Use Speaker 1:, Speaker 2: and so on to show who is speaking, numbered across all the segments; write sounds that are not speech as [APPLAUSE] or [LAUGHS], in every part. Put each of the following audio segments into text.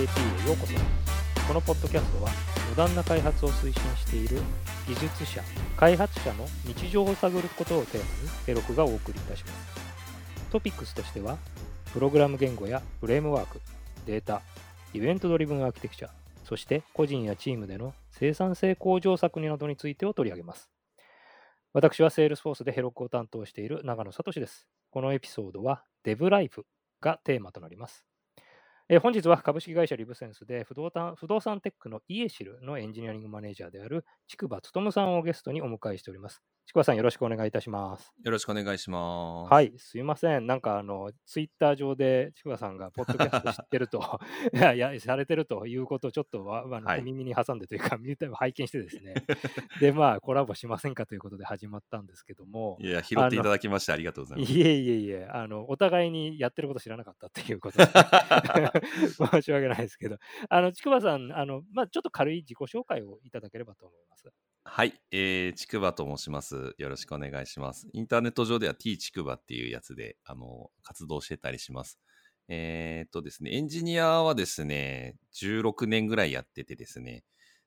Speaker 1: JP へようこそこのポッドキャストはモダンな開発を推進している技術者開発者の日常を探ることをテーマに Heroku がお送りいたしますトピックスとしてはプログラム言語やフレームワークデータイベントドリブンアーキテクチャそして個人やチームでの生産性向上策などについてを取り上げます私は Salesforce で Heroku を担当している長野聡です。このエピソードは DevLife がテーマとなります。えー、本日は株式会社リブセンスで不動産不動産テックのイエシルのエンジニアリングマネージャーである筑波勉さんをゲストにお迎えしております。ちくわさん、よろしくお願いいたします。
Speaker 2: よろしくお願いします。
Speaker 1: はい、すいません。なんか、あの、ツイッター上で、ちくわさんが、ポッドキャスト知ってると [LAUGHS] いや、や、されてるということを、ちょっとはい、耳に挟んでというか、見て拝見してですね。で、まあ、コラボしませんかということで始まったんですけども。
Speaker 2: いや、拾っていただきまして、ありがとうございます。
Speaker 1: いえいえいえ、あの、お互いにやってること知らなかったっていうことで、[LAUGHS] [LAUGHS] 申し訳ないですけど、あの、ちくわさん、あの、まあ、ちょっと軽い自己紹介をいただければと思います。
Speaker 2: はい、えー、ちくばと申します。よろしくお願いします。インターネット上では T ちくばっていうやつで、あの、活動してたりします。えー、っとですね、エンジニアはですね、16年ぐらいやっててですね、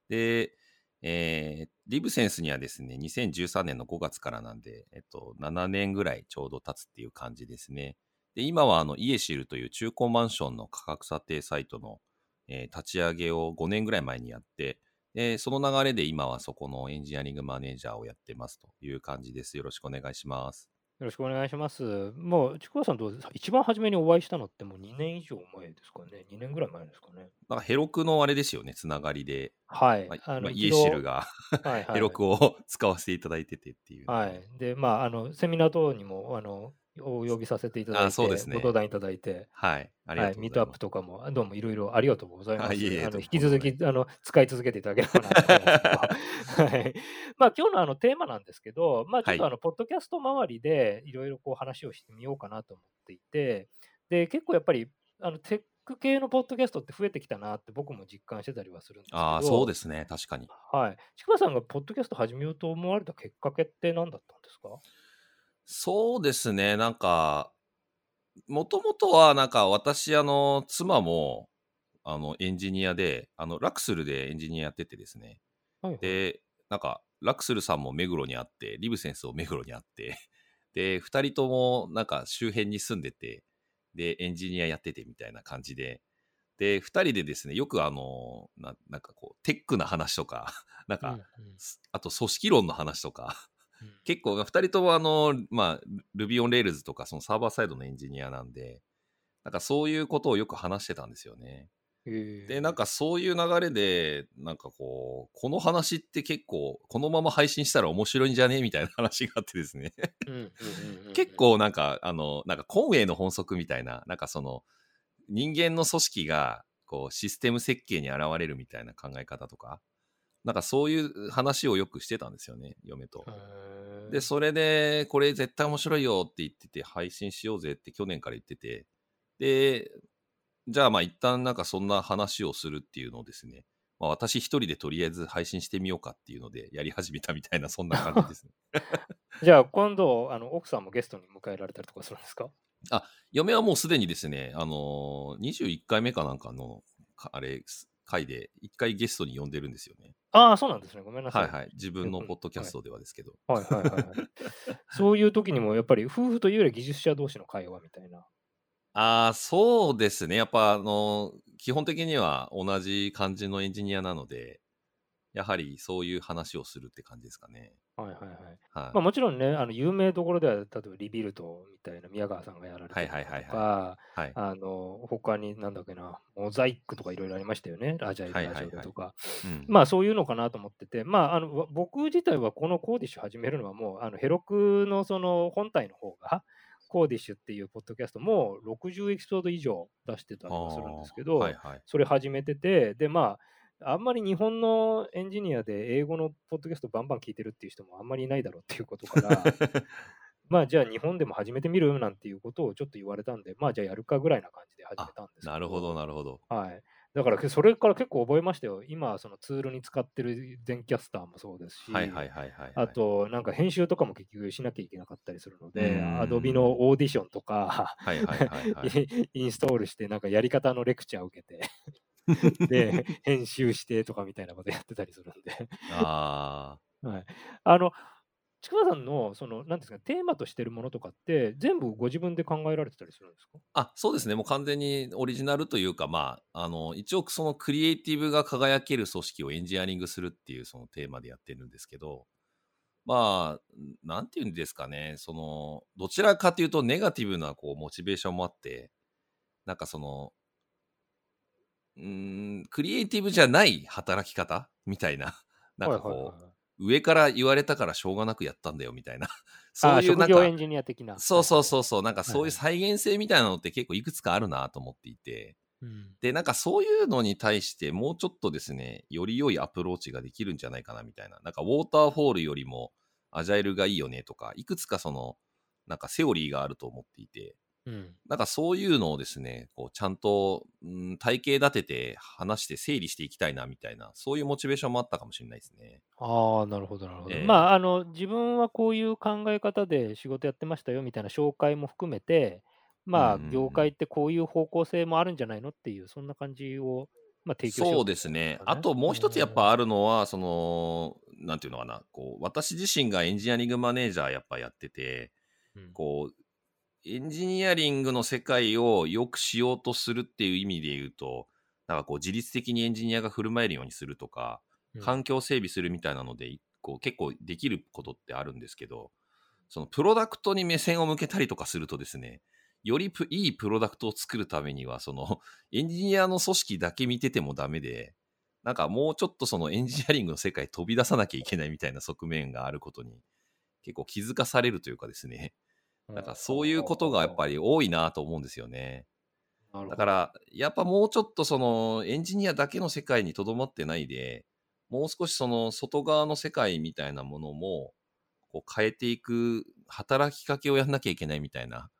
Speaker 2: で、えー、リブセンスにはですね、2013年の5月からなんで、えっと、7年ぐらいちょうど経つっていう感じですね。で、今はあの、イエシルという中古マンションの価格査定サイトの、えー、立ち上げを5年ぐらい前にやって、で、その流れで今はそこのエンジニアリングマネージャーをやってますという感じです。よろしくお願いします。
Speaker 1: よろしくお願いします。もう、ちくわさんと一番初めにお会いしたのってもう2年以上前ですかね。2年ぐらい前ですかね。
Speaker 2: なんかヘロクのあれですよね、つながりで。
Speaker 1: はい。
Speaker 2: まあ、まあ、イエシルがはい、ヘロクを [LAUGHS] 使わせていただいててっていう。
Speaker 1: はい。で、まあ、あの、セミナー等にも、あの、お呼びさせていただいて、そうですね、ご登壇いただいて、
Speaker 2: はい、
Speaker 1: ありがとうミートアップとかも、どうもいろいろありがとうございます。あの引き続きあの使い続けていただければなと思います [LAUGHS] はい。まあ、今日のあのテーマなんですけど、まあ、ちょっとあの、ポッドキャスト周りでいろいろこう話をしてみようかなと思っていて、で、結構やっぱり、あのテック系のポッドキャストって増えてきたなって僕も実感してたりはするんですけど、
Speaker 2: あそうですね、確かに。
Speaker 1: はい。ちくばさんがポッドキャスト始めようと思われたきっかけって何だったんですか？
Speaker 2: そうですね、なんか、もともとは、なんか私、あの、妻も、あの、エンジニアで、あの、ラクスルでエンジニアやっててですね。はいはい、で、なんか、ラクスルさんも目黒にあって、リブセンスも目黒にあって、[LAUGHS] で、二人とも、なんか周辺に住んでて、で、エンジニアやっててみたいな感じで、で、二人でですね、よくあの、ななんかこう、テックな話とか、[LAUGHS] なんか、うんうん、あと組織論の話とか、結構、2人ともあの、まあ、Ruby on Rails とか、そのサーバーサイドのエンジニアなんで、なんかそういうことをよく話してたんですよね。で、なんかそういう流れで、なんかこう、この話って結構、このまま配信したら面白いんじゃね？みたいな [LAUGHS] 話があってですね。結構なんか、あの、なんかコンウェイの本則みたいな、なんかその、人間の組織が、こう、システム設計に現れるみたいな考え方とか、なんかそういう話をよくしてたんですよね、嫁と。で、それで、これ絶対面白いよって言ってて、配信しようぜって去年から言ってて、で、じゃあまあ一旦なんかそんな話をするっていうのをですね、まあ、私一人でとりあえず配信してみようかっていうのでやり始めたみたいな、そんな感じですね。[LAUGHS]
Speaker 1: じゃあ今度、あの奥さんもゲストに迎えられたりとかするんですか？
Speaker 2: あ、嫁はもうすでにですね、あのー、21回目かなんかの、あれ、回で1回ゲストに呼んでるんですよね。
Speaker 1: ああ、そうなんですね。ごめんなさい。
Speaker 2: はいはい。自分のポッドキャストではですけど。
Speaker 1: はいはいはい、はい。そういう時にもやっぱり夫婦というより技術者同士の会話みたいな。
Speaker 2: ああ、そうですね。やっぱあの、基本的には同じ感じのエンジニアなので、やはりそういう話をするって感じですかね。
Speaker 1: はいはいはい。はいまあ、もちろんね、あの有名どころでは、例えばリビルトみたいな宮川さんがやられてたりとか、あの他になんだっけな、モザイクとかいろいろありましたよね、ラジャイルラジオとか。まあそういうのかなと思ってて、まああの僕自体はこのコーディッシュ始めるのはもう、あのヘロクのその本体の方が、コーディッシュっていうポッドキャストも60エピソード以上出してたりはするんですけど、はいはい、それ始めてて、で、まあ、あんまり日本のエンジニアで英語のポッドキャストバンバン聞いてるっていう人もあんまりいないだろうっていうことから [LAUGHS] まあじゃあ日本でも始めてみるなんていうことをちょっと言われたんで、まあじゃあやるかぐらいな感じで始めたんです
Speaker 2: なるほど、なるほど。
Speaker 1: はい。だからそれから結構覚えましたよ。今、そのツールに使ってる全キャスターもそうですし、
Speaker 2: はいはいはいはい、
Speaker 1: あと、なんか編集とかも結局しなきゃいけなかったりするので、アドビのオーディションとか、[LAUGHS] インストールして、なんかやり方のレクチャーを受けて [LAUGHS] で、編集してとかみたいなことやってたりするんで。
Speaker 2: あ [LAUGHS]
Speaker 1: はい。あの、ちくわさんの、その、なんですか、テーマとしてるものとかって、全部ご自分で考えられてたりするんですか？
Speaker 2: あ。あ、そうですね。もう完全にオリジナルというか、まあ、あの、一応そのクリエイティブが輝ける組織をエンジニアリングするっていうそのテーマでやってるんですけど、まあ、なんていうんですかね、その、どちらかというとネガティブなこうモチベーションもあって、なんかその、うーん、クリエイティブじゃない働き方？みたいな、[LAUGHS] なんかこう、
Speaker 1: はいはいはいはい。
Speaker 2: 上から言われたからしょうがなくやったんだよみたいな、[LAUGHS]
Speaker 1: あ
Speaker 2: そう
Speaker 1: ー
Speaker 2: いうなんか
Speaker 1: エン、ジニア的な。
Speaker 2: そうそう
Speaker 1: う。
Speaker 2: そうそう、なんかそういう再現性みたいなのって結構いくつかあるなと思っていて、
Speaker 1: うん。
Speaker 2: で、なんかそういうのに対してもうちょっとですね、より良いアプローチができるんじゃないかなみたいな、なんかウォーターフォールよりもアジャイルがいいよねとか、いくつかその、なんかセオリーがあると思っていて、
Speaker 1: うん。
Speaker 2: なんかそういうのをですね、こうちゃんと、うん、体系立てて話して整理していきたいなみたいな、そういうモチベーションもあったかもしれないですね。
Speaker 1: ああ、なるほど、なるほど。
Speaker 2: ええ
Speaker 1: まあ、あの、自分はこういう考え方で仕事やってましたよみたいな紹介も含めて、まあ、業界ってこういう方向性もあるんじゃないのっていう、そんな感じを、まあ、提供しよ
Speaker 2: そう
Speaker 1: う
Speaker 2: ですね。あともう一つやっぱ
Speaker 1: あ
Speaker 2: あるのは、その、なんていうのかな、こう、私自身がエンジニアリングマネージャーやっぱやってて、こう、エンジニアリングの世界を良くしようとするっていう意味で言うと、なんかこう自律的にエンジニアが振る舞えるようにするとか、
Speaker 1: うん。
Speaker 2: 環境整備するみたいなので、こう結構できることってあるんですけど、そのプロダクトに目線を向けたりとかするとですね、よりプいいプロダクトを作るためには、その [LAUGHS] エンジニアの組織だけ見ててもダメで、なんかもうちょっとそのエンジニアリングの世界飛び出さなきゃいけないみたいな側面があることに結構気づかされるというかですね、なんかそういうことがやっぱり多いなと思うんですよね。だから、やっぱもうちょっとそのエンジニアだけの世界にとどまってないで、もう少しその外側の世界みたいなものもこう変えていく働きかけをやんなきゃいけないみたいな、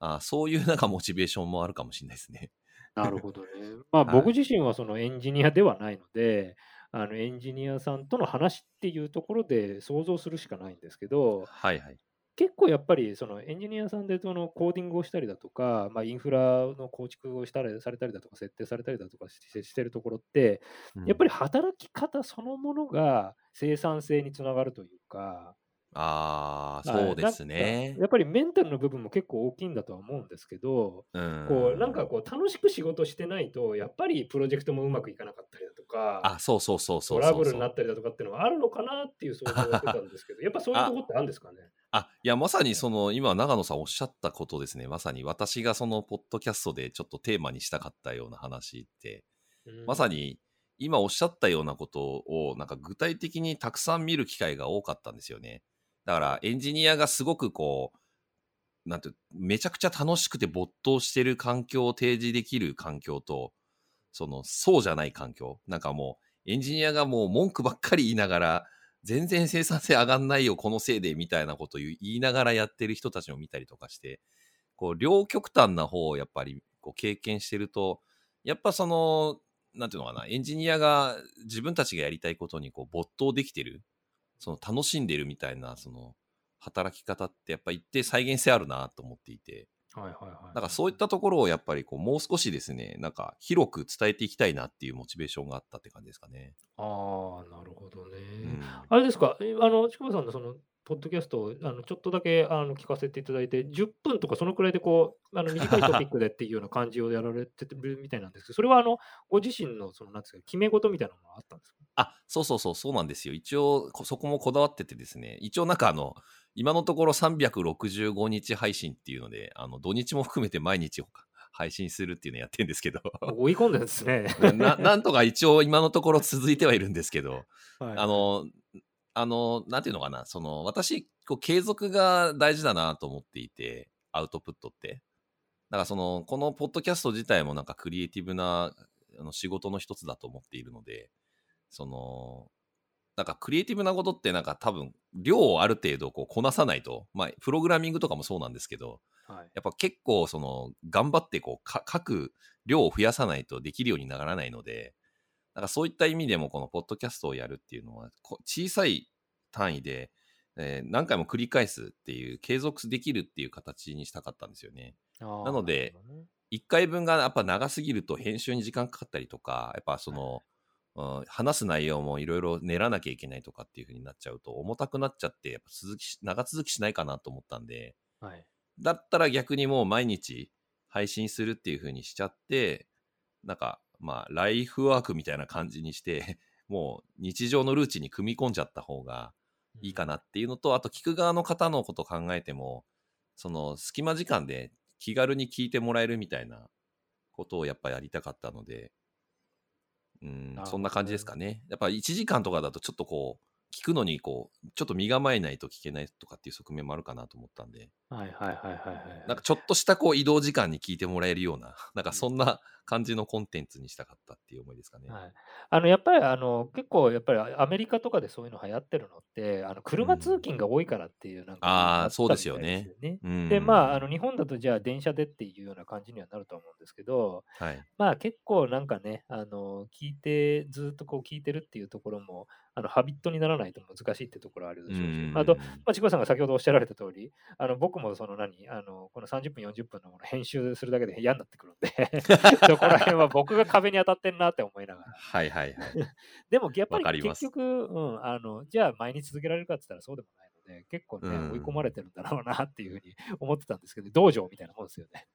Speaker 2: あそういうなんかモチベーションもあるかもしれないですね。[LAUGHS]
Speaker 1: なるほどね。まあ、
Speaker 2: はい
Speaker 1: 僕自身はそのエンジニアではないので、あのエンジニアさんとの話っていうところで想像するしかないんですけど、
Speaker 2: はいはい。
Speaker 1: 結構やっぱりそのエンジニアさんでそのコーディングをしたりだとか、まあ、インフラの構築をしたりされたりだとか、設定されたりだとかしてしてるところって、やっぱり働き方そのものが生産性につながるというか、
Speaker 2: ああ、
Speaker 1: はい
Speaker 2: そうですね
Speaker 1: か。やっぱりメンタルの部分も結構大きいんだとは思うんですけど、
Speaker 2: うん
Speaker 1: こうなんかこう楽しく仕事してないと、やっぱりプロジェクトもうまくいかなかったりだとか、
Speaker 2: あ、そうそうそうそうそう
Speaker 1: トラブルになったりだとかっていうのはあるのかなっていう想像をしてたんですけど、やっぱそういうところってあるんですかね？
Speaker 2: あ、いや、まさにその、今、長野さんおっしゃったことですね。まさに私がその、ポッドキャストでちょっとテーマにしたかったような話って、まさ
Speaker 1: に。
Speaker 2: に、今おっしゃったようなことを、なんか具体的にたくさん見る機会が多かったんですよね。だから、エンジニアがすごくこう、なんて、めちゃくちゃ楽しくて没頭してる環境を提示できる環境と、その、そうじゃない環境。なんかもう、エンジニアがもう文句ばっかり言いながら、全然生産性上がんないよ、このせいで、みたいなこと言いながらやってる人たちを見たりとかして、こう、両極端な方をやっぱりこう経験してると、やっぱその、なんていうのかな、エンジニアが自分たちがやりたいことにこう没頭できてる、その楽しんでるみたいな、その、働き方ってやっぱ一定再現性あるなと思っていて、
Speaker 1: はいはいはい。
Speaker 2: だからそういったところをやっぱりこうもう少しですね、なんか広く伝えていきたいなっていうモチベーションがあったって感じですかね。
Speaker 1: ああ、なるほどね。
Speaker 2: うん
Speaker 1: あれですか、えあの、ちくまさんのその、ポッドキャストをあのちょっとだけあの聞かせていただいて、10分とかそのくらいでこう、あの短いトピックでっていうような感じをやられてるみたいなんですけど、それはあのご自身のその、なんですか、決め事みたいなものがあったんですか？
Speaker 2: あ、そうそうそう、そうなんですよ。一応、こそこもこだわっててですね、一応なんかあの、今のところ365日配信っていうので、あの、土日も含めて毎日配信するっていうのやってるんですけど、[LAUGHS]
Speaker 1: 追い込んでるんですね。[LAUGHS]
Speaker 2: ななんとか一応今のところ続いてはいるんですけど、
Speaker 1: はい
Speaker 2: あ、の、あの、なんていうのかな、その、私、こう、継続が大事だなと思っていて、アウトプットって。だからその、このポッドキャスト自体もなんかクリエイティブなあの仕事の一つだと思っているので、その、なんかクリエイティブなことってなんか多分、量をある程度こうこなさないと、まあ、プログラミングとかもそうなんですけど、
Speaker 1: はい、
Speaker 2: やっぱ結構その、頑張ってこう、か書く量を増やさないとできるようにならないので、なんかそういった意味でもこのポッドキャストをやるっていうのは、こ小さい単位で、えー何回も繰り返すっていう、継続できるっていう形にしたかったんですよね。
Speaker 1: な
Speaker 2: なので、
Speaker 1: るほどね
Speaker 2: 1回分がやっぱ長すぎると編集に時間かかったりとか、やっぱその、うん話す内容もいろいろ練らなきゃいけないとかっていう風になっちゃうと重たくなっちゃって、やっぱ続きし、長続きしないかなと思ったんで、
Speaker 1: はい。
Speaker 2: だったら逆にもう毎日配信するっていう風にしちゃって、なんか、まあ、ライフワークみたいな感じにして、[LAUGHS] もう日常のルーチンに組み込んじゃった方がいいかなっていうのと、あと聞く側の方のこと考えても、その隙間時間で気軽に聞いてもらえるみたいなことをやっぱやりたかったので、うんそんな感じですかね。やっぱ1時間とかだとちょっとこう、聞くのにこう、ちょっと身構えないと聞けないとかっていう側面もあるかなと思ったんで、
Speaker 1: はいはいはいはいはい。
Speaker 2: なんかちょっとしたこう移動時間に聞いてもらえるような、なんかそんな感じのコンテンツにしたかったっていう思いですかね。
Speaker 1: はい、あのやっぱりあの結構やっぱりアメリカとかでそういうの流行ってるのってあの車通勤が多いからっていうなんか
Speaker 2: あー
Speaker 1: った
Speaker 2: そうですよ
Speaker 1: みたい
Speaker 2: ね
Speaker 1: ですよね。
Speaker 2: うん
Speaker 1: でまああの日本だとじゃあ電車でっていうような感じにはなると思うんですけど
Speaker 2: はい。
Speaker 1: まあ結構なんかねあの聞いてずっとこう聞いてるっていうところもあのハビットにならないと難しいってところあるでしょうし、
Speaker 2: うん
Speaker 1: あと、まあ、ちこさんが先ほどおっしゃられた通りあの僕もその何あのこの30分40分のもの編集するだけで嫌になってくるんで [LAUGHS] そこら辺は僕が壁に当たってんなって思いながら。
Speaker 2: はいはいはい。[LAUGHS]
Speaker 1: でもやっぱ
Speaker 2: り
Speaker 1: 結局、うん、あのじゃあ毎日続けられるかって言ったらそうでもないので、結構ね、
Speaker 2: うん
Speaker 1: 追い込まれてるんだろうなっていうふうに [LAUGHS] 思ってたんですけど、道場みたいなもんですよね。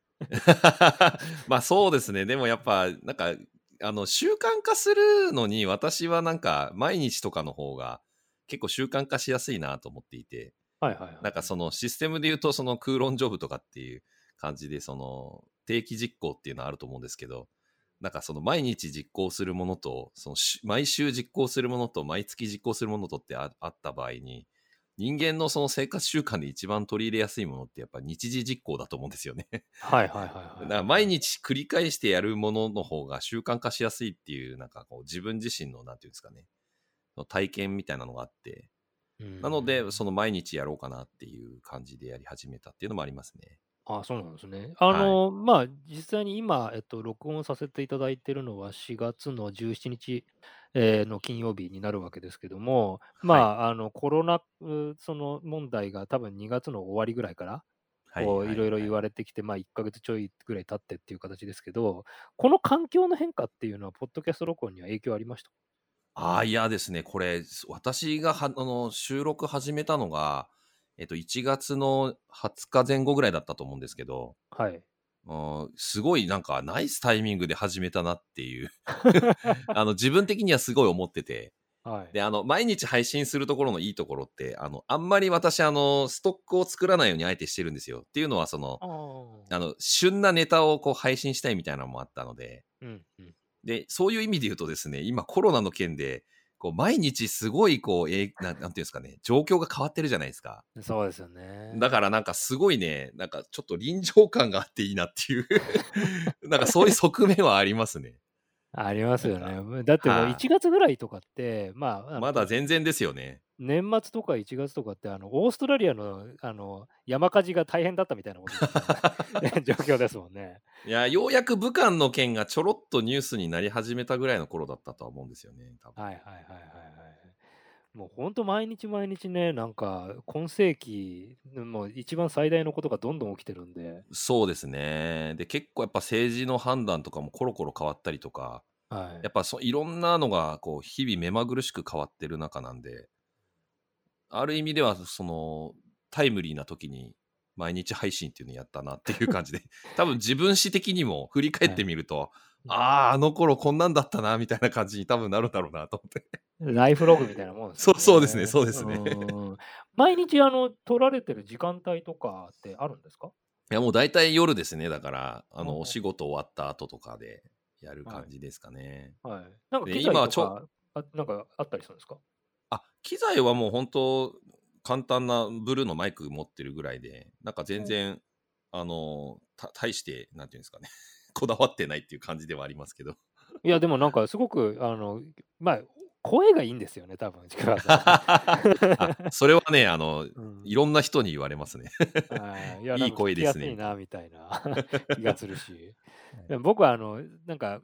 Speaker 2: まあそうですね。でもやっぱ、なんか、あの、習慣化するのに、私はなんか、毎日とかの方が、結構習慣化しやすいなと思っていて、
Speaker 1: はいはいはい。
Speaker 2: なんかそのシステムで言うと、その空論ジョブとかっていう感じで、その定期実行っていうのはあると思うんですけど、なんかその毎日実行するものと、そのし毎週実行するものと、毎月実行するものとってああった場合に、人間のその生活習慣で一番取り入れやすいものってやっぱ日時実行だと思うんですよね。[LAUGHS]
Speaker 1: はいはいはいはい。
Speaker 2: だから毎日繰り返してやるものの方が習慣化しやすいっていう、なんかこう自分自身の、なんていうんですかね、体験みたいなのがあって、
Speaker 1: うん
Speaker 2: なので、その毎日やろうかなっていう感じでやり始めたっていうのもありますね。
Speaker 1: あそうなんですね。あの、まあ、実際に今、えっと、録音させていただいているのは4月の17日、えーの金曜日になるわけですけども、まあ、あの、コロナ、うその問題が多分2月の終わりぐらいから、こういろいろ言われてきて、まあ、1ヶ月ちょいぐらい経ってっていう形ですけど、この環境の変化っていうのは、ポッドキャスト録音には影響ありました？
Speaker 2: ああ、いやですね、これ、私がはあの収録始めたのが、えっと、1月の20日前後ぐらいだったと思うんですけど、
Speaker 1: はい。
Speaker 2: うんすごいなんかナイスタイミングで始めたなっていう [LAUGHS] あの自分的にはすごい思ってて
Speaker 1: はい。
Speaker 2: であの毎日配信するところのいいところってあのあんまり私あのストックを作らないようにあえてしてるんですよっていうのはその
Speaker 1: あ
Speaker 2: あの旬なネタをこう配信したいみたいなのもあったので
Speaker 1: うんうん。
Speaker 2: でそういう意味で言うとですね今コロナの件でこう毎日すごいこうえーななんていうんですかね状況が変わってるじゃないですか
Speaker 1: そうですよね。
Speaker 2: だからなんかすごいね、なんかちょっと臨場感があっていいなっていう、[LAUGHS] なんかそういう側面はありますね。
Speaker 1: ありますよ
Speaker 2: な
Speaker 1: ね。だってもう
Speaker 2: はい
Speaker 1: 1月ぐらいとかって、まあ、
Speaker 2: まだ全然ですよね。
Speaker 1: 年末とか1月とかって、あのオーストラリアのあの山火事が大変だったみたいなこと [LAUGHS] 状況ですもんね。
Speaker 2: いや、ようやく武漢の件がちょろっとニュースになり始めたぐらいの頃だったとは思うんですよね。多分
Speaker 1: はいはいはいはいはい。もう本当毎日毎日ね、なんか今世紀、もう一番最大のことがどんどん起きてるんで、
Speaker 2: そうですね。で、結構やっぱ政治の判断とかもコロコロ変わったりとか、
Speaker 1: はい
Speaker 2: やっぱそういろんなのがこう日々目まぐるしく変わってる中なんで、ある意味ではそのタイムリーな時に毎日配信っていうのやったなっていう感じで、[LAUGHS] 多分自分史的にも振り返ってみると、ああ、あの頃こんなんだったなみたいな感じに多分なるだろうなと思って。
Speaker 1: ライフログみたいなもんですよ
Speaker 2: そうそうですねそうですね
Speaker 1: うん毎日あの取られてる時間帯とかってあるんですか？
Speaker 2: いやもう大体夜ですね。だから、あの、お仕事終わった後とかでやる感じですかね。
Speaker 1: はい。なんか
Speaker 2: で
Speaker 1: 機材
Speaker 2: 今はちょ
Speaker 1: あなんかあったりするんですか？
Speaker 2: あ、機材はもう本当簡単なブルーのマイク持ってるぐらいで、なんか全然、あの、た大して、なんていうんですかね、[LAUGHS] こだわってないっていう感じではありますけど。
Speaker 1: いや、でもなんかすごく、あの、まあ、声がいいんですよね、多分 [LAUGHS]
Speaker 2: それはね、あの、
Speaker 1: うん。
Speaker 2: いろんな人に言われますね。
Speaker 1: はい。いや [LAUGHS]
Speaker 2: い声ですね。
Speaker 1: 聞きやすいな、みたいな。気がするし。僕は、あの、なんか、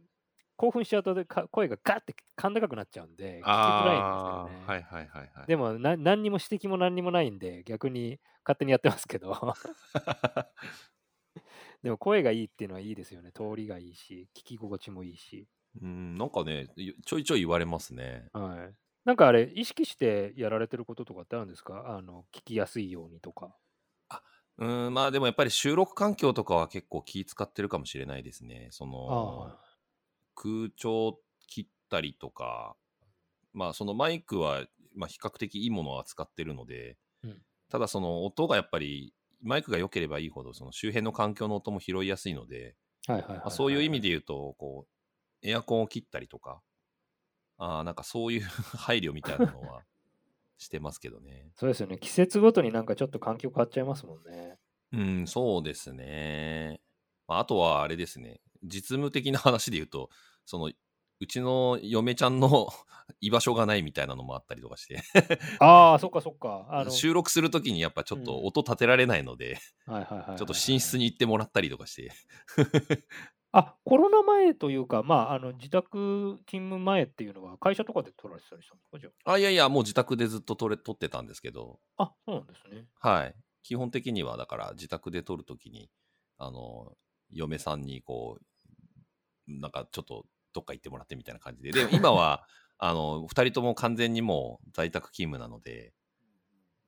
Speaker 1: 興奮しちゃうとでか声がガッて甲高くなっちゃうんで、聞きづらいんです
Speaker 2: あ
Speaker 1: よね。
Speaker 2: ーはいはいはいはい。
Speaker 1: でもな、何にも指摘も何にもないんで、逆に勝手にやってますけど。[LAUGHS] でも声がいいっていうのはいいですよね。通りがいいし、聞き心地もいいし。
Speaker 2: うん、なんかね、いちょいちょい言われますね。
Speaker 1: はい。なんかあれ、意識してやられてることとかってあるんですか？あの、聞きやすいようにとか。
Speaker 2: うん、まあでもやっぱり収録環境とかは結構気使ってるかもしれないですね。そ
Speaker 1: あ
Speaker 2: の、
Speaker 1: あ、
Speaker 2: 空調切ったりとか、まあそのマイクは、まあ、比較的いいものを扱ってるので、
Speaker 1: うん
Speaker 2: ただその音がやっぱりマイクが良ければいいほどその周辺の環境の音も拾いやすいので、そういう意味
Speaker 1: で。
Speaker 2: で言うとこうエアコンを切ったりとかあーなんかそういう [LAUGHS] 配慮みたいなのは [LAUGHS] してますけどね。
Speaker 1: そうですよね。季節ごとになんかちょっと環境変わっちゃいますもんね。
Speaker 2: うん、そうですね。まああとはあれですね、実務的な話で言うと、[LAUGHS] そのうちの嫁ちゃんの [LAUGHS] 居場所がないみたいなのもあったりとかして、[LAUGHS]
Speaker 1: ああ、そっかそっか。あの、
Speaker 2: 収録するときにやっぱちょっと
Speaker 1: うん
Speaker 2: 音立てられないので、
Speaker 1: はいはいはいはいはい
Speaker 2: ちょっと寝室に行ってもらったりとかして、
Speaker 1: あ、コロナ前というか、まあ、あの自宅勤務前っていうのは会社とかで取られてたりしたんですか？じゃ
Speaker 2: あ、いやいや、もう自宅でずっと撮れ撮ってたんですけど、
Speaker 1: あ。あ、そうなんですね。
Speaker 2: はい。基本的にはだから自宅で撮るときに、あの、嫁さんにこう、なんかちょっとどっか行ってもらってみたいな感じで、で、[LAUGHS] 今は、あの、二人とも完全にもう在宅勤務なので、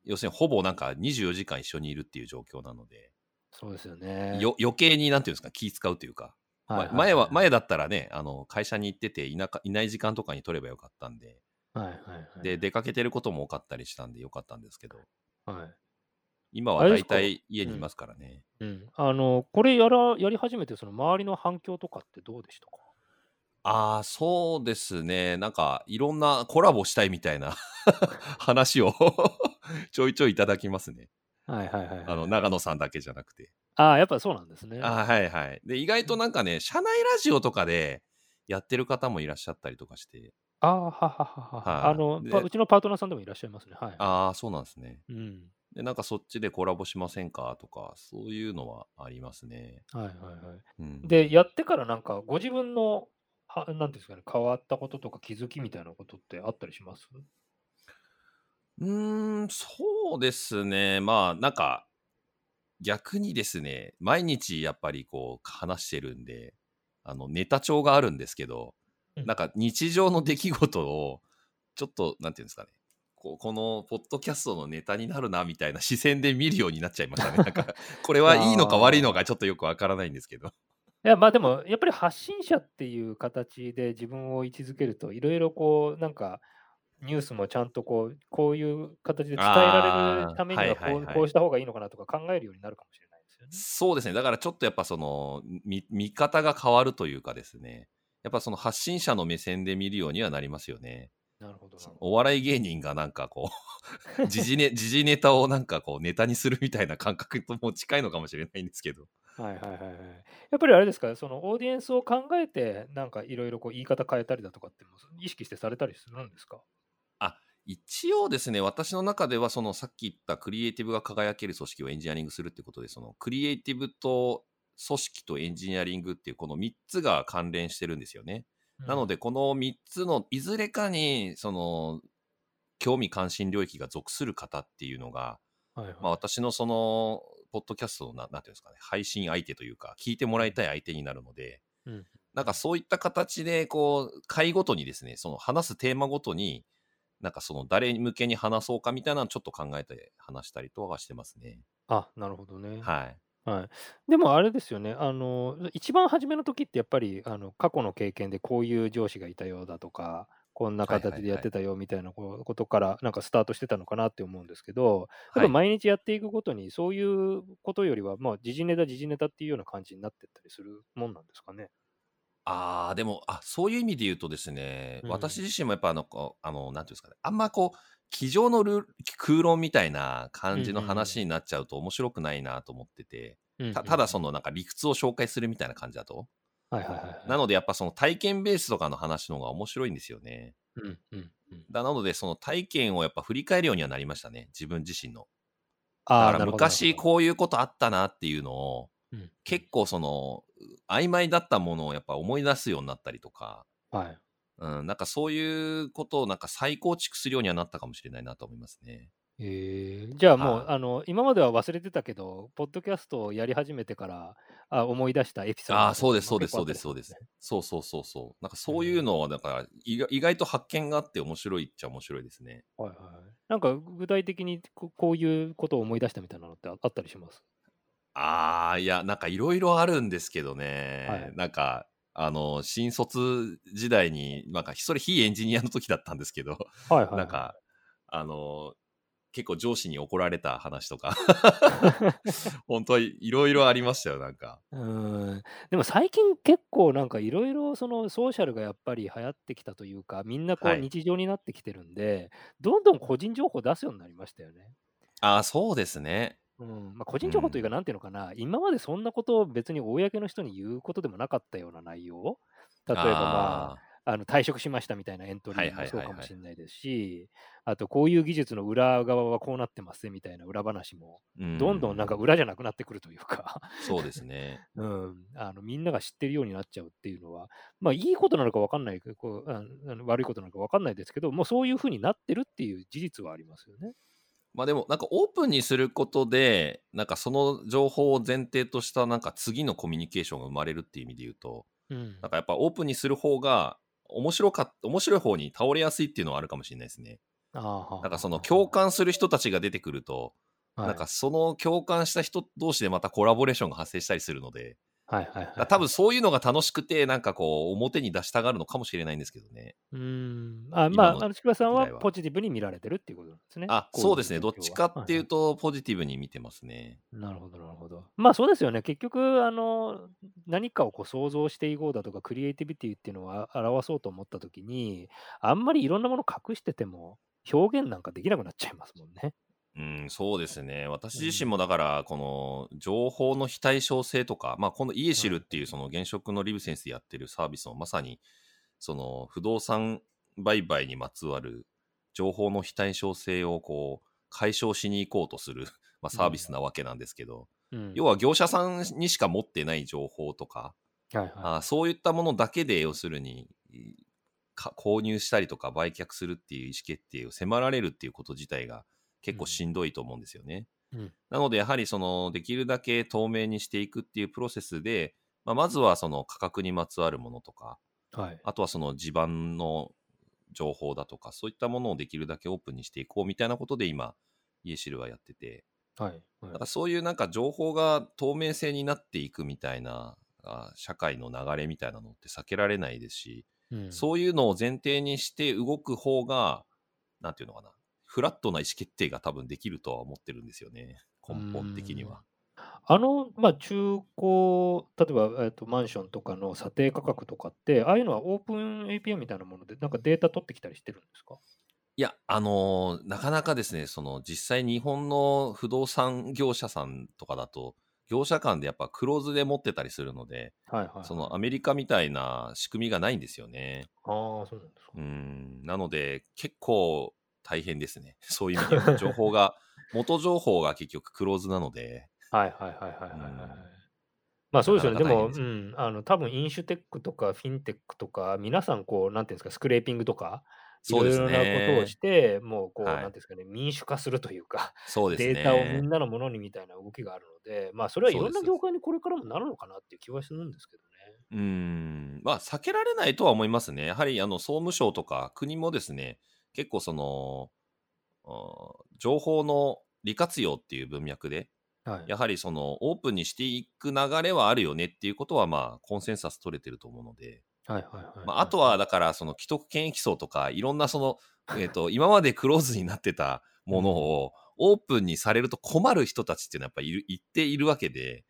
Speaker 2: 要するにほぼなんか24時間一緒にいるっていう状況なので、
Speaker 1: そうですよね。
Speaker 2: よ余計になんていうんですか、気使うというか、
Speaker 1: はいはいはい
Speaker 2: ま前は、前だったらね、あの、会社に行ってていなかいない時間とかに撮ればよかったんで、
Speaker 1: はいはいはい。
Speaker 2: で、出かけてることも多かったりしたんでよかったんですけど、
Speaker 1: はい。
Speaker 2: 今は大体家にいますからね。
Speaker 1: うん。あの、これやら、やり始めて、その周りの反響とかってどうでしたか？
Speaker 2: ああ、そうですね。なんか、いろんなコラボしたいみたいな [LAUGHS] 話を [LAUGHS] ちょいちょいいただきますね。
Speaker 1: はいはいはいはい。
Speaker 2: あの、長野さんだけじゃなくて。
Speaker 1: ああ、やっぱそうなんですね。
Speaker 2: あーはいはい。で、意外となんかね、社内ラジオとかでやってる方もいらっしゃったりとかして。
Speaker 1: ああ、ははははは。
Speaker 2: はい
Speaker 1: あの、うちのパートナーさんでもいらっしゃいますね。はい。
Speaker 2: ああ、そうなんですね。
Speaker 1: うん。
Speaker 2: で、なんかそっちでコラボしませんか？とか、そういうのはありますね。
Speaker 1: はいはいはい。
Speaker 2: うん、
Speaker 1: で、やってからなんか、ご自分の、はなんですかね、変わったこととか気づきみたいなことってあったりします？
Speaker 2: うーん、そうですね。まあ、なんか、逆にですね、毎日やっぱりこう話してるんで、あの、ネタ帳があるんですけど、
Speaker 1: うん
Speaker 2: なんか日常の出来事を、ちょっと、なんていうんですかね、こうこのポッドキャストのネタになるな、みたいな視線で見るようになっちゃいましたね。なんか、[LAUGHS] これはいいのか悪いのかちょっとよくわからないんですけど。
Speaker 1: いや、まあでも、やっぱり発信者っていう形で自分を位置づけると、いろいろこう、なんか、ニュースもちゃんとこう、こういう形で伝えられるためにはこう
Speaker 2: はいはいはい
Speaker 1: こうした方がいいのかなとか考えるようになるかもしれないですよね。
Speaker 2: そうですね。だからちょっとやっぱその、見見方が変わるというかですね、やっぱその発信者の目線で見るようにはなりますよね。
Speaker 1: なるほど。
Speaker 2: お笑い芸人がなんかこう、[LAUGHS] 時事ネ時事ネタをなんかこうネタにするみたいな感覚とも近いのかもしれないんですけど。[LAUGHS]
Speaker 1: はいはいはいはい。やっぱりあれですか、そのオーディエンスを考えて、なんかいろいろこう言い方変えたりだとかっても意識してされたりするんですか？
Speaker 2: 一応ですね、私の中ではそのさっき言ったクリエイティブが輝ける組織をエンジニアリングするってことで、そのクリエイティブと組織とエンジニアリングっていうこの3つが関連してるんですよね。なので、この3つのいずれかに、その、興味関心領域が属する方っていうのが、
Speaker 1: うん、はいはい
Speaker 2: まあ、私のその、ポッドキャストのな、なんていうんですかね、配信相手というか、聞いてもらいたい相手になるので、
Speaker 1: うん
Speaker 2: なんかそういった形で、こう、回ごとにですね、その話すテーマごとに、なんかその誰に向けに話そうかみたいなのをちょっと考えて話したりとかしてますね。
Speaker 1: あ、なるほどね。
Speaker 2: はい。
Speaker 1: はい。でもあれですよね、あの、一番初めの時ってやっぱり、あの、過去の経験でこういう上司がいたようだとか、こんな形でやってたよみたいなこことから、なんかスタートしてたのかなって思うんですけど、やっぱ
Speaker 2: はい、
Speaker 1: 毎日やっていくごとに、そういうことよりは、まあ、時事ネタ、時事ネタっていうような感じになってったりするもんなんですかね。
Speaker 2: ああ、でも、あ、そういう意味で言うとですね、
Speaker 1: うん
Speaker 2: 私自身もやっぱあの、あの、なんていうんですかね、あんまこう、机上のル空論みたいな感じの話になっちゃうと面白くないなと思ってて、たただそ
Speaker 1: の、
Speaker 2: のなんか理屈を紹介するみたいな感じだと。
Speaker 1: はいはいはいはい。
Speaker 2: なのでやっぱその体験ベースとかの話の方が面白いんですよね。
Speaker 1: うんうんうん。
Speaker 2: だなのでその体験をやっぱ振り返るようにはなりましたね、自分自身の。
Speaker 1: ああ、
Speaker 2: だから昔こういうことあったなっていうのを、
Speaker 1: うん
Speaker 2: 結構その曖昧だったものをやっぱ思い出すようになったりとか、
Speaker 1: はい。
Speaker 2: うん、なんかそういうことをなんか再構築するようにはなったかもしれないなと思いますね。
Speaker 1: えー、じゃあもう、
Speaker 2: はい
Speaker 1: あの、今までは忘れてたけど、ポッドキャストをやり始めてから、あ、思い出したエピソード
Speaker 2: あそうです、そう
Speaker 1: も
Speaker 2: です、そうです、そうです。そうそうそうそう。なんかそういうのは、だから意外意外と発見があって面白いっちゃ面白いですね。
Speaker 1: はいはい。なんか具体的にここういうことを思い出したみたいなのってああったりします？
Speaker 2: ああ、いや、なんかいろいろあるんですけどね。
Speaker 1: はい
Speaker 2: なんか、あの、新卒時代に、なんか、それ非エンジニアの時だったんですけど、
Speaker 1: はいはい、はい。
Speaker 2: なんか、あの、結構上司に怒られた話とか、[LAUGHS] 本当にいろいろありましたよ、なんか。[LAUGHS]
Speaker 1: うーんでも最近結構なんかいろいろそのソーシャルがやっぱり流行ってきたというか、みんなこう
Speaker 2: はい
Speaker 1: 日常になってきてるんで、どんどん個人情報出すようになりましたよね。
Speaker 2: ああ、そうですね。
Speaker 1: うんまあ、個人情報というか、
Speaker 2: うん。
Speaker 1: なんていうのかな、今までそんなことを別に公の人に言うことでもなかったような内容、例えば、まあ、
Speaker 2: あ
Speaker 1: あ。の退職しましたみたいなエントリ
Speaker 2: はい
Speaker 1: ーもそうかもしれないですし、あとこういう技術の裏側はこうなってますみたいな裏話も、どんどんなんか裏じゃなくなってくるというか、[LAUGHS]
Speaker 2: そうですね。
Speaker 1: うん、あのみんなが知ってるようになっちゃうっていうのは、まあ、いいことなのか分かんないけどこうああの悪いことなのか分かんないですけど、もうそういうふうになってるっていう事実はありますよね。
Speaker 2: まあでもなんかオープンにすることでなんかその情報を前提としたなんか次のコミュニケーションが生まれるっていう意味で言うと
Speaker 1: うん。
Speaker 2: なんかやっぱオープンにする方が面白かっ面白い方に倒れやすいっていうのはあるかもしれないですね。
Speaker 1: あ
Speaker 2: なんかその共感する人たちが出てくると、
Speaker 1: はい。
Speaker 2: なんかその共感した人同士でまたコラボレーションが発生したりするので、
Speaker 1: はいはいはい
Speaker 2: 多分そういうのが楽しくてなんかこう表に出したがるのかもしれないんですけどね。
Speaker 1: うーんあまあ、あの千葉さんはポジティブに見られてるっていうことなんですね。
Speaker 2: あ、そうですね。どっちかっていう
Speaker 1: は
Speaker 2: とポジティブに見てますね。
Speaker 1: いはいなるほど、なるほど。まあそうですよね。結局、あの何かをこう想像していこうだとか、クリエイティビティっていうのをあ表そうと思ったときに、あんまりいろんなもの隠してても、表現なんかできなくなっちゃいますもんね。
Speaker 2: うん、そうですね。私自身もだから、この情報の非対称性とか、まあ、このイエシルっていうその現職のリブセンスでやってるサービスもまさに、その不動産売買にまつわる情報の非対称性をこう解消しに行こうとする、[LAUGHS] まあ、サービスなわけなんですけど、
Speaker 1: うん。
Speaker 2: 要は業者さんにしか持ってない情報とか、
Speaker 1: はいはい。
Speaker 2: あそういったものだけで要するにか購入したりとか売却するっていう意思決定を迫られるっていうこと自体が結構しんどいと思うんですよね。
Speaker 1: うん
Speaker 2: なのでやはりそのできるだけ透明にしていくっていうプロセスで、まあ、まずはその価格にまつわるものとか
Speaker 1: はい。
Speaker 2: あとはその地盤の情報だとかそういったものをできるだけオープンにしていこうみたいなことで今イエシルはやってて
Speaker 1: はい。はい
Speaker 2: だからそういうなんか情報が透明性になっていくみたいなあ社会の流れみたいなのって避けられないですし、
Speaker 1: うん
Speaker 2: そういうのを前提にして動く方が、なんていうのかな、フラットな意思決定が多分できるとは思ってるんですよね、根本的には。
Speaker 1: あの、まあ、中古、例えば、えっと、マンションとかの査定価格とかって、ああいうのはオープン API みたいなもので、なんかデータ取ってきたりしてるんですか？
Speaker 2: いや、あのーなかなかですね、その実際日本の不動産業者さんとかだと、業者間でやっぱクローズで持ってたりするので、
Speaker 1: はいはい、はい。
Speaker 2: そのアメリカみたいな仕組みがないんですよね。
Speaker 1: ああ、そうなんですか。
Speaker 2: うん、なので結構大変ですね。[LAUGHS] そういう意味では情報が、元情報が結局クローズなので、[LAUGHS]
Speaker 1: はいはいはいはいはい。
Speaker 2: うん
Speaker 1: まあそうですよね。でも、うん、あの、多分インシュテックとかフィンテックとか、皆さんこう、なんていうんですか、スクレーピングとか、いろいろなことを
Speaker 2: ね
Speaker 1: し。て、もうこう、
Speaker 2: はい
Speaker 1: なんていうんですかね、民主化するというか、
Speaker 2: そうです
Speaker 1: データをみ
Speaker 2: ね
Speaker 1: ん。なのものにみたいな動きがあるので、まあそれはいろんな業界にこれからもなるのかなっていう気はするんですけどね。
Speaker 2: うん、まあ避けられないとは思いますね。やはりあの総務省とか国もですね、結構その、あ情報の利活用っていう文脈で、
Speaker 1: はい。
Speaker 2: やはりそのオープンにしていく流れはあるよねっていうことはまあコンセンサス取れてると思うので、あ、あとはだからその既得権益層とかいろんなその、[LAUGHS] えー、と今までクローズになってたものをオープンにされると困る人たちっていうのはやっぱいる一定いるわけで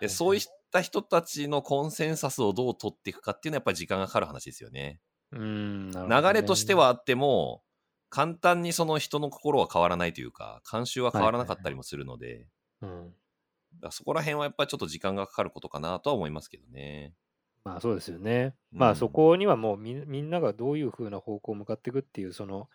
Speaker 2: でそういった人たちのコンセンサスをどう取っていくかっていうのはやっぱり時間がかかる話ですよね。
Speaker 1: うん、ね
Speaker 2: 流れとしてはあっても簡単にその人の心は変わらないというか慣習は変わらなかったりもするので、
Speaker 1: うん。
Speaker 2: だからそこら辺はやっぱりちょっと時間がかかることかなとは思いますけどね。
Speaker 1: まあそうですよね。
Speaker 2: うん
Speaker 1: まあそこにはもうみみんながどういうふうな方向を向かっていくっていう、その、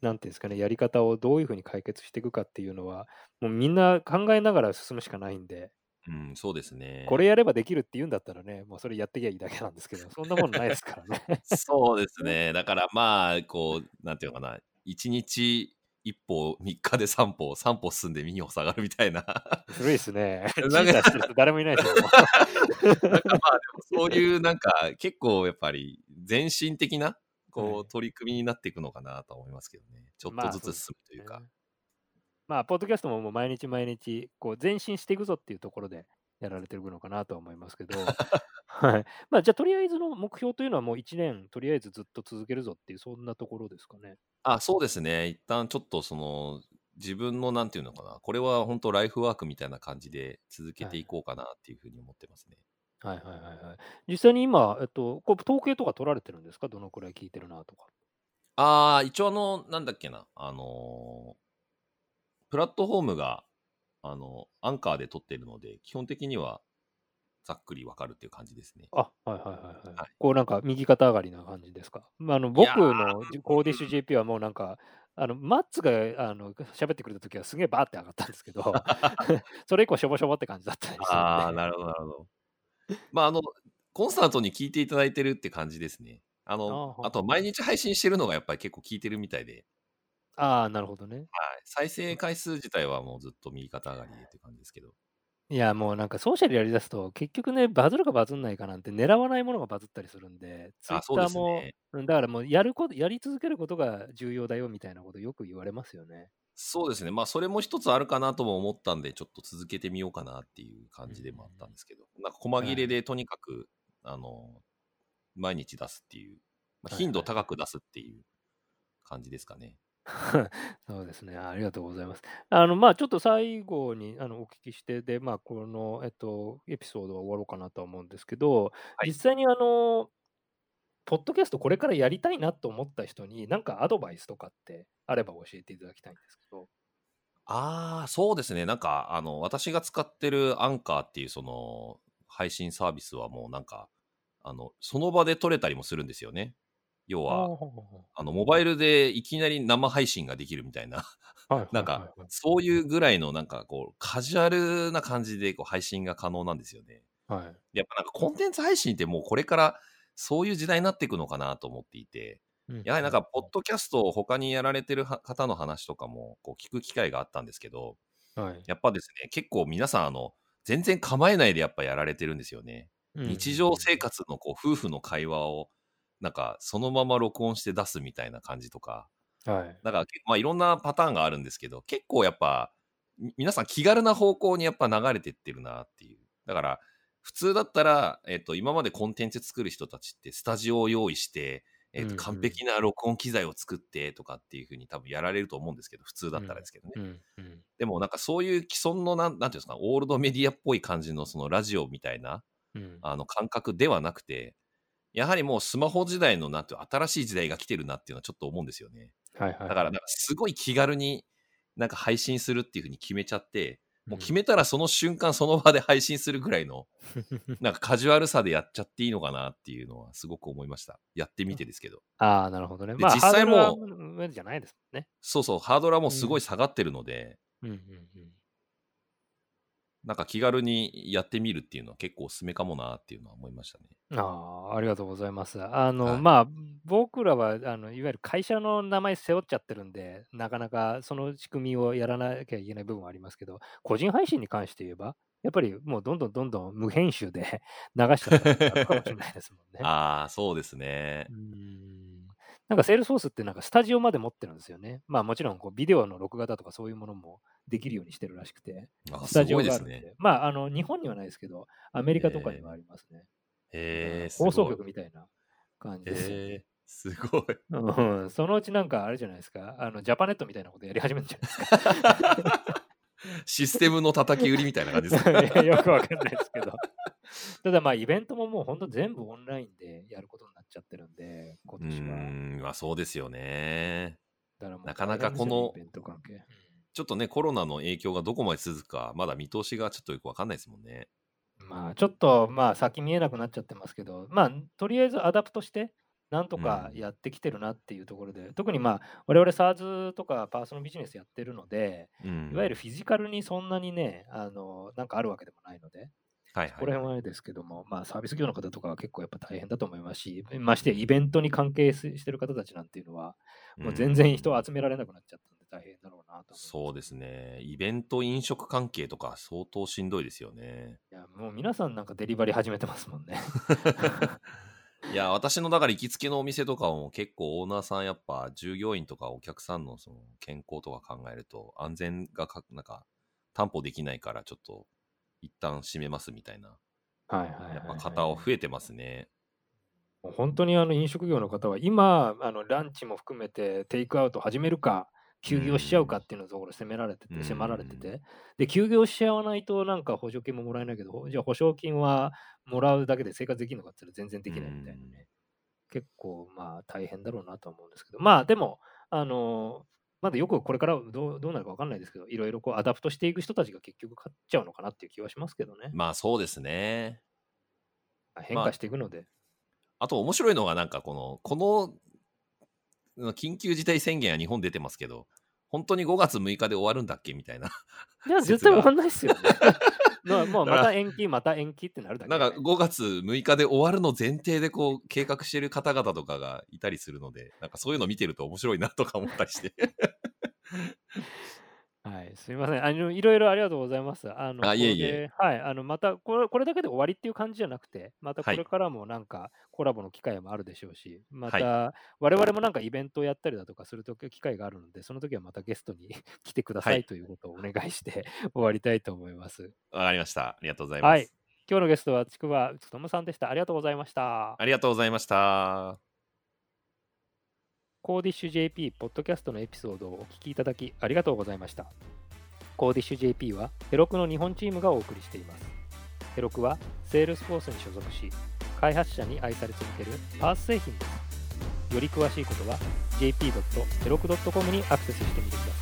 Speaker 1: なんていうんですかね、やり方をどういうふうに解決していくかっていうのは、もうみんな考えながら進むしかないんで、
Speaker 2: うん、そうですね。
Speaker 1: これやればできるって言うんだったらね、もうそれやってきゃいいだけなんですけど、そんなものないですからね。
Speaker 2: そうですね。だからまあ、こう、なんていうのかな、1日一歩3日で3歩、3歩進んで2歩下がるみたいな。
Speaker 1: 古いですね。[LAUGHS]
Speaker 2: なんか
Speaker 1: 誰もいないですよ。も
Speaker 2: なんかまあでもそういうなんか結構やっぱり前進的なこ
Speaker 1: は
Speaker 2: う取り組みになっていくのかなと思いますけどね。ちょっ
Speaker 1: まあ
Speaker 2: とずつ進むというか。
Speaker 1: ねまあ、ポッドキャストももう毎日毎日、こう前進していくぞっていうところでやられてるのかなとは思いますけど、[LAUGHS] はい。まあ、じゃあ、とりあえずの目標というのはもう1年、とりあえずずっと続けるぞっていう、そんなところですかね。
Speaker 2: あ、そうですね。一旦ちょっとその自分のなんていうのかな。これは本当ライフワークみたいな感じで続けていこうかなっていうふうに思ってますね。
Speaker 1: はいはいはいはい。実際に今、えっと、こう統計とか取られてるんですか？どのくらい聞いてるなとか。
Speaker 2: ああ、一応あの、なんだっけな。あのープラットフォームが、あの、アンカーで撮ってるので、基本的にはざっくりわかるっていう感じですね。
Speaker 1: あ、はいはいはいはい。
Speaker 2: はい
Speaker 1: こうなんか右肩上がりな感じですか？まあ、あの僕のコーディッシュ JP はもうなんか、あのマッツがあの喋ってくれた時はすげえバーって上がったんですけど、[LAUGHS] それ以降しょぼしょぼって感じだったりするんで。
Speaker 2: ああ、なるほど、なるほど。まあ、あの、コンスタントに聞いていただいてるって感じですね。あの、
Speaker 1: あー
Speaker 2: あと、毎日配信してるのがやっぱり結構聞いてるみたいで、
Speaker 1: ああ、なるほどね。
Speaker 2: はい、再生回数自体はもうずっと右肩上がりでって感じですけど。
Speaker 1: いや、もうなんかソーシャルやりだすと、結局ね、バズるかバズんないかなんて狙わないものがバズったりするんで、ツイッ
Speaker 2: あそうです
Speaker 1: ターも、
Speaker 2: ね
Speaker 1: うんだからもうやること、やり続けることが重要だよみたいなことよく言われますよね。
Speaker 2: そうですね。まあ、それも一つあるかなとも思ったんで、ちょっと続けてみようかなっていう感じでもあったんですけど、なんか細切れでとにかく、あの、毎日出すっていう、まあ、
Speaker 1: はいはい
Speaker 2: 頻度高く出すっていう感じですかね。[LAUGHS]
Speaker 1: そうですね。ありがとうございます。あの、まあ、ちょっと最後にあのお聞きして、で、まあ、この、えっと、エピソードは終わろうかなとは思うんですけど、
Speaker 2: はい
Speaker 1: 実際にあの、ポッドキャストこれからやりたいなと思った人に、なんかアドバイスとかってあれば教えていただきたいんですけど。
Speaker 2: ああ、そうですね。なんか、あの、私が使ってるアンカーっていうその配信サービスはもうなんか、あの、その場で撮れたりもするんですよね。要は、あの、モバイルでいきなり生配信ができるみたいな、
Speaker 1: はい [LAUGHS]
Speaker 2: なんか、そういうぐらいのなんかこう、カジュアルな感じでこう配信が可能なんですよね。
Speaker 1: はい。
Speaker 2: やっぱなんかコンテンツ配信ってもうこれからそういう時代になっていくのかなと思っていて、やはりなんか、ポッドキャストを他にやられてるは方の話とかもこう聞く機会があったんですけど、
Speaker 1: ド、はい、
Speaker 2: やっぱですね、結構皆さん、あの、全然構えないでやっぱやられてるんですよね。日常生活のこう夫婦の会話を、なんかそのまま録音して出すみたいな感じとか、
Speaker 1: はい。
Speaker 2: だから、まあいろんなパターンがあるんですけど、結構やっぱ、み皆さん気軽な方向にやっぱ流れてってるなっていう。だから、普通だったら、えっと、今までコンテンツ作る人たちって、スタジオを用意して、えっと、完璧な録音機材を作ってとかっていうふうに多分やられると思うんですけど、普通だったらですけどね。
Speaker 1: うんうん
Speaker 2: でもなんかそういう既存のなん、なんていうんですか、オールドメディアっぽい感じのそのラジオみたいな、
Speaker 1: うん
Speaker 2: あの感覚ではなくて、やはりもうスマホ時代のなんて新しい時代が来てるなっていうのはちょっと思うんですよね。
Speaker 1: はいはい。
Speaker 2: だからなんかすごい気軽になんか配信するっていうふうに決めちゃって、もう決
Speaker 1: め、
Speaker 2: めたらその瞬間その場で配信するぐらいのなんかカジュアルさでやっちゃっていいのかなっていうのはすごく思いました。やってみてですけど。
Speaker 1: ああ、なるほどね。
Speaker 2: で
Speaker 1: まあ、
Speaker 2: 実際も
Speaker 1: ハードルは上じゃないですもんね。
Speaker 2: そうそう、ハードルはもうすごい下がってるので、
Speaker 1: うんうんうん。
Speaker 2: なんか気軽にやってみるっていうのは結構おすすめかもなっていうのは思いましたね。
Speaker 1: ああ、ありがとうございます。あの、
Speaker 2: はい
Speaker 1: まあ、僕らは、あの、いわゆる会社の名前背負っちゃってるんで、なかなかその仕組みをやらなきゃいけない部分はありますけど、個人配信に関して言えば、やっぱりもうどんどんどんどん無編集で [LAUGHS] 流したりとかもしれないですもんね。
Speaker 2: ああ、そうですね
Speaker 1: う。ーんなんかセールソースってなんかスタジオまで持ってるんですよね。まあもちろんこうビデオの録画だとかそういうものもできるようにしてるらしくて、
Speaker 2: あ
Speaker 1: スタジオがあるんで。
Speaker 2: ね。
Speaker 1: まああの日本にはないですけど、アメリカとかにはありますね。
Speaker 2: へえ、す
Speaker 1: 放送局みたいな感じです
Speaker 2: え、すごい。
Speaker 1: うん。そのうちなんかあれじゃないですか、あのジャパネットみたいなことやり始めるんじゃないですか。[LAUGHS]
Speaker 2: システムの叩き売りみたいな感じですね。[LAUGHS]
Speaker 1: いやよくわかんないですけど。ただまあイベントももう本当全部オンラインでやることになっちゃってるんで、今
Speaker 2: う
Speaker 1: 年は。
Speaker 2: ーん、まあそうですよね。
Speaker 1: だから
Speaker 2: なかなかこのちょっとね、コロナの影響がどこまで続くか、まだ見通しがちょっとよくわかんないですもんね。
Speaker 1: まあちょっとまあ先見えなくなっちゃってますけど、まあとりあえず adapt して、なんとか
Speaker 2: うん
Speaker 1: やってきてるなっていうところで、特にまあ我々 SARS とかパーソナルビジネスやってるので、
Speaker 2: うん、
Speaker 1: いわゆるフィジカルにそんなにね、あのなんかあるわけでもないので、
Speaker 2: はい
Speaker 1: これ
Speaker 2: はい、
Speaker 1: はあれですけども、まあサービス業の方とかは結構やっぱ大変だと思いますし、ましてイベントに関係ししてる方たちなんていうのは、もう全然人を集められなくなっちゃったんで、大変だろうなと思
Speaker 2: そうですね。イベント、飲食関係とか相当しんどいですよね。
Speaker 1: いや、もう皆さんなんかデリバリー始めてますもんね。[LAUGHS]
Speaker 2: いや、私のだから行きつけのお店とかも結構オーナーさんやっぱ従業員とかお客さんのその健康とか考えると安全がかなんか担保できないからちょっと一旦閉めますみたいな。
Speaker 1: はいはいはいはい。
Speaker 2: やっぱ方は増えてますね。
Speaker 1: 本当にあの飲食業の方は今あのランチも含めてテイクアウト始めるか休業しちゃうかっていうのところ責められてて、
Speaker 2: うん。
Speaker 1: 迫られてて。で休業しちゃわないとなんか補助金ももらえないけどじゃあ補償金はもらうだけで生活できるのかって言ったら全然できないみたいなね、結構まあ大変だろうなとは思うんですけど。まあでもあのまだよくこれからどうどうなるか分かんないですけどいろいろこう adapt していく人たちが結局勝っちゃうのかなっていう気はしますけどね、
Speaker 2: まあそうですね。
Speaker 1: 変化していくので、
Speaker 2: あと面白いのがなんかこの、この緊急事態宣言は日本出てますけど、本当に5月6日で終わるんだっけみたいな。
Speaker 1: いや絶対終わんないですよねまあもうまた延期また延期ってなるだけね
Speaker 2: なんか5月6日で終わるの前提でこう計画してる方々とかがいたりするので、なんかそういうの見てると面白いなとか思ったりして。
Speaker 1: はい、すみません。[LAUGHS] あの、いろいろありがとうございます。あの、
Speaker 2: あいえいえ
Speaker 1: はい、あの、またこれ、これだけで終わりっていう感じじゃなくて、またこ
Speaker 2: はい
Speaker 1: れからもなんかコラボの機会もあるでしょうし、ま
Speaker 2: はい
Speaker 1: た我々もなんかイベントをやったりだとかすると機会があるので、その時はまたゲストに [LAUGHS] 来てくださ
Speaker 2: はいい
Speaker 1: ということをお願いして [LAUGHS] 終わりたいと思います。
Speaker 2: わかりました。ありがとうございます。
Speaker 1: はい。今日のゲストはちくわつとむさんでした。ありがとうございました。
Speaker 2: ありがとうございました。
Speaker 1: コーディッシュ JP ポッドキャストのエピソードをお聞きいただきありがとうございました。コーディッシュ JP は Heroku の日本チームがお送りしています。 Heroku は Salesforce に所属し、開発者に愛され続ける PaaS 製品です。より詳しいことは jp.heroku.com にアクセスしてみてください。